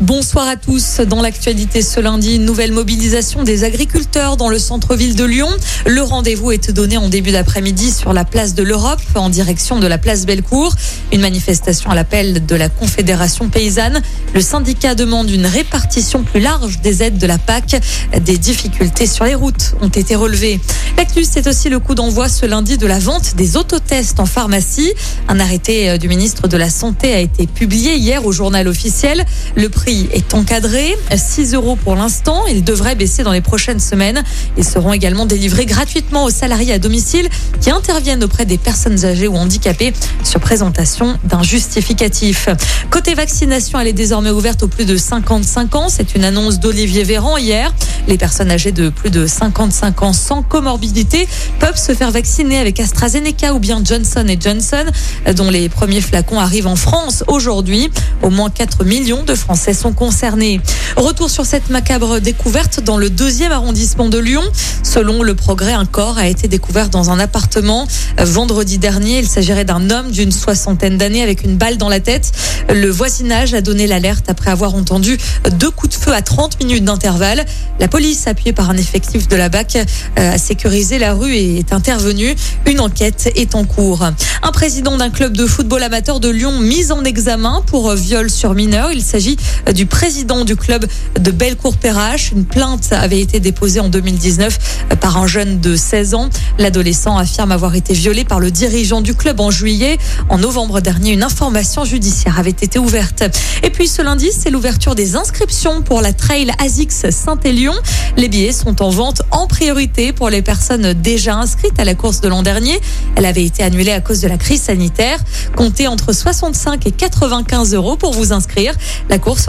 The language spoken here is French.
Bonsoir à tous. Dans l'actualité ce lundi, une nouvelle mobilisation des agriculteurs dans le centre-ville de Lyon. Le rendez-vous est donné en début d'après-midi sur la place de l'Europe en direction de la place Bellecour. Une manifestation à l'appel de la Confédération paysanne. Le syndicat demande une répartition plus large des aides de la PAC. Des difficultés sur les routes ont été relevées. L'actu, c'est aussi le coup d'envoi ce lundi de la vente des autotests en pharmacie. Un arrêté du ministre de la Santé a été publié hier au journal officiel. Le prix est encadré, 6 euros pour l'instant. Il devrait baisser dans les prochaines semaines. Ils seront également délivrés gratuitement aux salariés à domicile qui interviennent auprès des personnes âgées ou handicapées sur présentation d'un justificatif. Côté vaccination, elle est désormais ouverte aux plus de 55 ans. C'est une annonce d'Olivier Véran hier. Les personnes âgées de plus de 55 ans sans comorbidité peuvent se faire vacciner avec AstraZeneca ou bien Johnson Johnson, dont les premiers flacons arrivent en France aujourd'hui. Au moins 4 millions de Français sont concernés. Retour sur cette macabre découverte dans le deuxième arrondissement de Lyon. Selon le progrès, un corps a été découvert dans un appartement vendredi dernier. Il s'agirait d'un homme d'une soixantaine d'années avec une balle dans la tête. Le voisinage a donné l'alerte après avoir entendu deux coups de feu à 30 minutes d'intervalle. La police, appuyée par un effectif de la BAC, a sécurisé la rue et est intervenue. Une enquête est en cours. Un président d'un club de football amateur de Lyon mis en examen pour viol sur mineur. Il s'agit du président du club de Bellecour-Perrache. Une plainte avait été déposée en 2019 par un jeune de 16 ans. L'adolescent affirme avoir été violé par le dirigeant du club en juillet. En novembre dernier, une information judiciaire avait été ouverte. Et puis ce lundi, c'est l'ouverture des inscriptions pour la Trail ASIX Saint-Élion. Les billets sont en vente en priorité pour les personnes déjà inscrites à la course de l'an dernier. Elle avait été annulée à cause de la crise sanitaire. Comptez entre 65 et 95 euros pour vous inscrire. La course